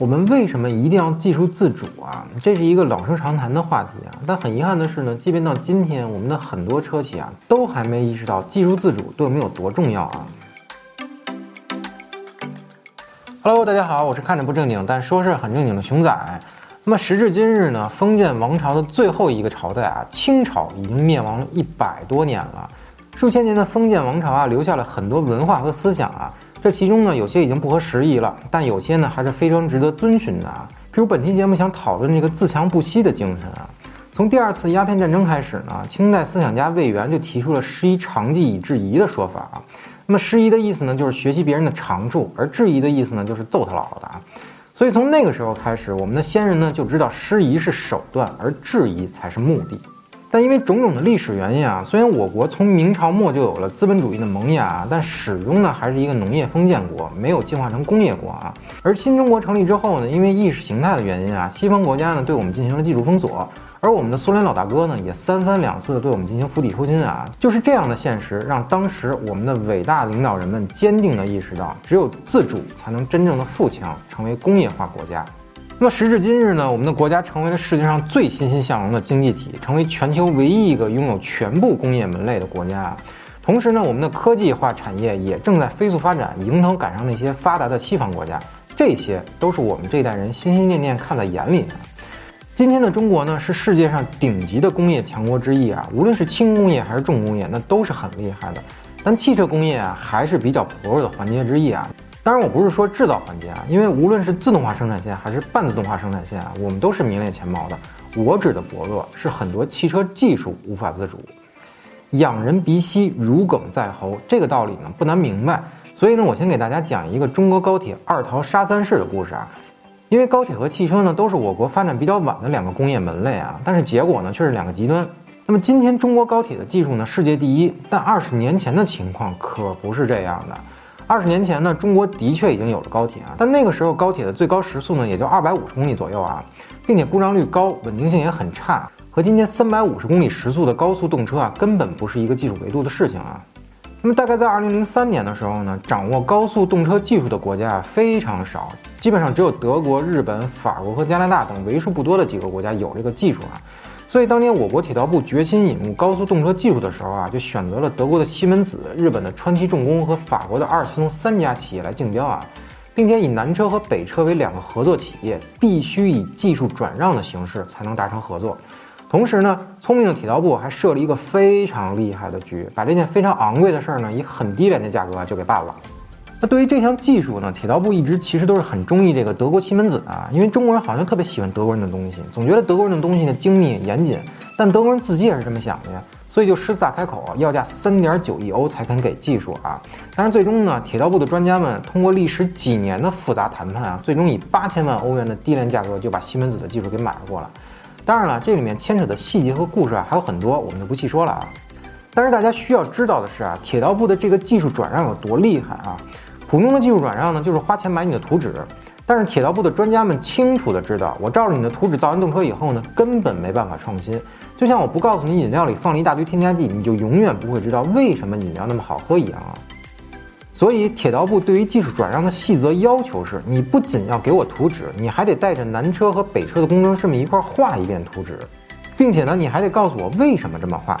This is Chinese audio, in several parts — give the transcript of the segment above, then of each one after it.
我们为什么一定要技术自主啊？这是一个老生常谈的话题啊。但很遗憾的是呢，即便到今天，我们的很多车企啊，都还没意识到技术自主对我们有多重要啊。Hello，大家好，我是看着不正经但说事很正经的熊仔。那么时至今日呢，封建王朝的最后一个朝代啊，清朝已经灭亡了一百多年了。数千年的封建王朝啊，留下了很多文化和思想啊。这其中呢，有些已经不合时宜了，但有些呢，还是非常值得遵循的啊。比如本期节目想讨论这个自强不息的精神啊。从第二次鸦片战争开始呢，清代思想家魏源就提出了“师夷长技以制夷”的说法啊。那么师夷的意思呢，就是学习别人的长处；而制夷的意思呢，就是揍他姥姥的啊。所以从那个时候开始，我们的先人呢就知道师夷是手段，而制夷才是目的。但因为种种的历史原因啊，虽然我国从明朝末就有了资本主义的萌芽，但始终呢还是一个农业封建国，没有进化成工业国啊。而新中国成立之后呢，因为意识形态的原因啊，西方国家呢对我们进行了技术封锁，而我们的苏联老大哥呢也三番两次的对我们进行釜底抽薪啊。就是这样的现实，让当时我们的伟大领导人们坚定地意识到，只有自主才能真正的富强，成为工业化国家。那么时至今日呢，我们的国家成为了世界上最欣欣向荣的经济体，成为全球唯一一个拥有全部工业门类的国家。同时呢，我们的科技化产业也正在飞速发展，迎头赶上那些发达的西方国家。这些都是我们这一代人心心念念看在眼里的。今天的中国呢，是世界上顶级的工业强国之一啊，无论是轻工业还是重工业，那都是很厉害的。但汽车工业啊，还是比较薄弱的环节之一啊。当然，我不是说制造环节啊，因为无论是自动化生产线还是半自动化生产线啊，我们都是名列前茅的。我指的薄弱，是很多汽车技术无法自主。仰人鼻息，如鲠在喉，这个道理呢不难明白。所以呢，我先给大家讲一个中国高铁二淘杀三世的故事啊。因为高铁和汽车呢都是我国发展比较晚的两个工业门类啊，但是结果呢却是两个极端。那么今天中国高铁的技术呢世界第一，但二十年前的情况可不是这样的。二十年前呢，中国的确已经有了高铁啊，但那个时候高铁的最高时速呢也就二百五十公里左右啊，并且故障率高，稳定性也很差，和今天三百五十公里时速的高速动车啊，根本不是一个技术维度的事情啊。那么大概在二零零三年的时候呢，掌握高速动车技术的国家啊非常少，基本上只有德国、日本、法国和加拿大等为数不多的几个国家有这个技术啊。所以当年我国铁道部决心引入高速动车技术的时候啊，就选择了德国的西门子、日本的川崎重工和法国的阿尔斯通三家企业来竞标啊，并且以南车和北车为两个合作企业，必须以技术转让的形式才能达成合作。同时呢，聪明的铁道部还设了一个非常厉害的局，把这件非常昂贵的事儿呢，以很低廉的价格就给办了。那对于这项技术呢，铁道部一直其实都是很中意这个德国西门子啊，因为中国人好像特别喜欢德国人的东西，总觉得德国人的东西呢精密严谨，但德国人自己也是这么想的呀，所以就狮子大开口，要价三点九亿欧才肯给技术啊。但是最终呢，铁道部的专家们通过历时几年的复杂谈判啊，最终以八千万欧元的低廉价格就把西门子的技术给买了过来。当然了，这里面牵扯的细节和故事啊还有很多，我们就不细说了啊。但是大家需要知道的是啊，铁道部的这个技术转让有多厉害啊！普通的技术转让呢，就是花钱买你的图纸，但是铁道部的专家们清楚的知道，我照着你的图纸造完动车以后呢，根本没办法创新。就像我不告诉你饮料里放了一大堆添加剂，你就永远不会知道为什么饮料那么好喝一样啊。所以铁道部对于技术转让的细则要求是，你不仅要给我图纸，你还得带着南车和北车的工程师们一块画一遍图纸，并且呢，你还得告诉我为什么这么画。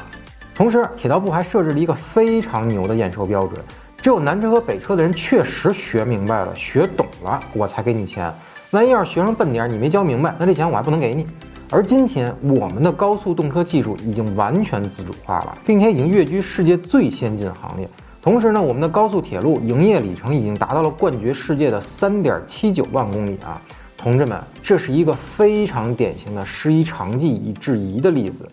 同时，铁道部还设置了一个非常牛的验收标准。只有南车和北车的人确实学明白了、学懂了，我才给你钱。万一要是学生笨点儿，你没教明白，那这钱我还不能给你。而今天，我们的高速动车技术已经完全自主化了，并且已经跃居世界最先进行列。同时呢，我们的高速铁路营业里程已经达到了冠绝世界的三点七九万公里啊！同志们，这是一个非常典型的师夷长技以制夷的例子。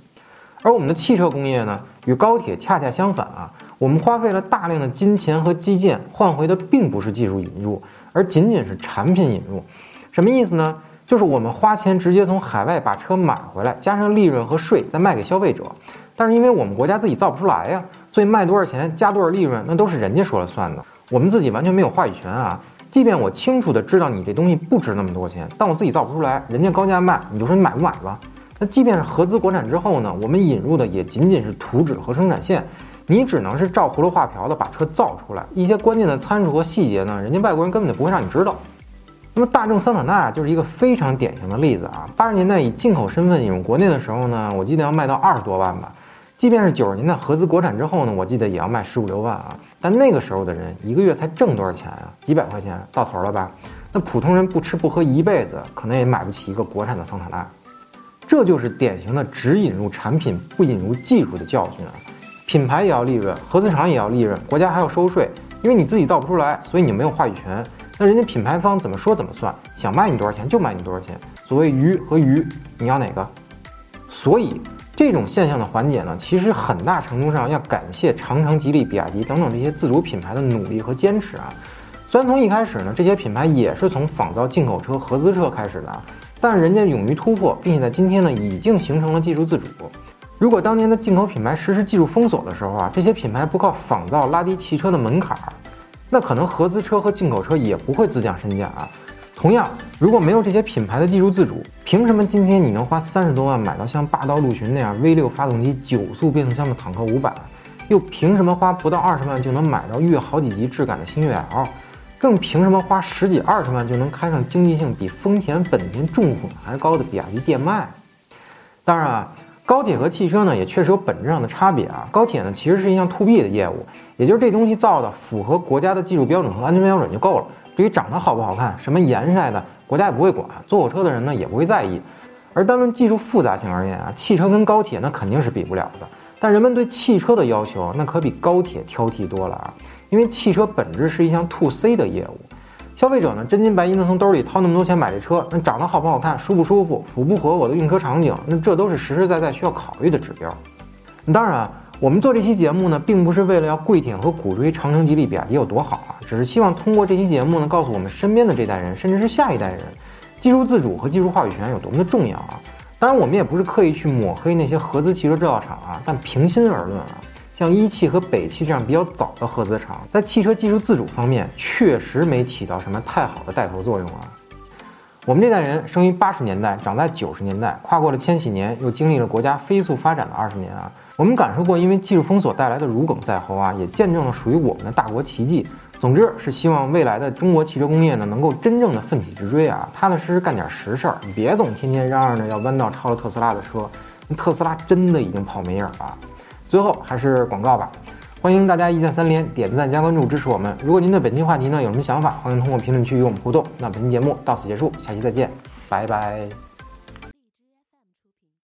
而我们的汽车工业呢，与高铁恰恰相反啊。我们花费了大量的金钱和基建，换回的并不是技术引入，而仅仅是产品引入。什么意思呢？就是我们花钱直接从海外把车买回来，加上利润和税再卖给消费者。但是因为我们国家自己造不出来呀，所以卖多少钱加多少利润，那都是人家说了算的，我们自己完全没有话语权啊。即便我清楚的知道你这东西不值那么多钱，但我自己造不出来，人家高价卖，你就说你买不买吧？那即便是合资国产之后呢，我们引入的也仅仅是图纸和生产线。你只能是照葫芦画瓢的把车造出来，一些关键的参数和细节呢，人家外国人根本就不会让你知道。那么大众桑塔纳就是一个非常典型的例子啊。八十年代以进口身份引入国内的时候呢，我记得要卖到二十多万吧。即便是九十年代合资国产之后呢，我记得也要卖十五六万啊。但那个时候的人一个月才挣多少钱啊？几百块钱到头了吧？那普通人不吃不喝一辈子，可能也买不起一个国产的桑塔纳。这就是典型的只引入产品不引入技术的教训啊！品牌也要利润，合资厂也要利润，国家还要收税，因为你自己造不出来，所以你没有话语权。那人家品牌方怎么说怎么算，想卖你多少钱就卖你多少钱。所谓鱼和鱼，你要哪个？所以。这种现象的缓解呢，其实很大程度上要感谢长城、吉利、比亚迪等等这些自主品牌的努力和坚持啊。虽然从一开始呢，这些品牌也是从仿造进口车、合资车开始的，但人家勇于突破，并且在今天呢，已经形成了技术自主。如果当年的进口品牌实施技术封锁的时候啊，这些品牌不靠仿造拉低汽车的门槛儿，那可能合资车和进口车也不会自降身价啊。同样，如果没有这些品牌的技术自主，凭什么今天你能花三十多万买到像霸道陆巡那样 V6 发动机九速变速箱的坦克五百，又凭什么花不到二十万就能买到越好几级质感的星越 L，更凭什么花十几二十万就能开上经济性比丰田、本田重混还高的比亚迪电迈？当然啊，高铁和汽车呢也确实有本质上的差别啊。高铁呢其实是一项 to B 的业务，也就是这东西造的符合国家的技术标准和安全标准就够了。至于长得好不好看，什么颜色的，国家也不会管，坐火车的人呢也不会在意。而单论技术复杂性而言啊，汽车跟高铁那肯定是比不了的。但人们对汽车的要求那可比高铁挑剔多了啊，因为汽车本质是一项 to C 的业务，消费者呢真金白银的从兜里掏那么多钱买这车，那长得好不好看，舒不舒服，符不符合我的用车场景，那这都是实实在在需要考虑的指标。当然。我们做这期节目呢，并不是为了要跪舔和鼓吹长城、吉利、比亚迪有多好啊，只是希望通过这期节目呢，告诉我们身边的这代人，甚至是下一代人，技术自主和技术话语权有多么的重要啊！当然，我们也不是刻意去抹黑那些合资汽车制造厂啊，但平心而论啊，像一汽和北汽这样比较早的合资厂，在汽车技术自主方面，确实没起到什么太好的带头作用啊。我们这代人生于八十年代，长在九十年代，跨过了千禧年，又经历了国家飞速发展的二十年啊。我们感受过因为技术封锁带来的如鲠在喉啊，也见证了属于我们的大国奇迹。总之是希望未来的中国汽车工业呢，能够真正的奋起直追啊，踏踏实实干点实事儿，别总天天嚷嚷着要弯道超了特斯拉的车。那特斯拉真的已经跑没影儿了。最后还是广告吧。欢迎大家一键三连、点赞加关注支持我们。如果您对本期话题呢有什么想法，欢迎通过评论区与我们互动。那本期节目到此结束，下期再见，拜拜。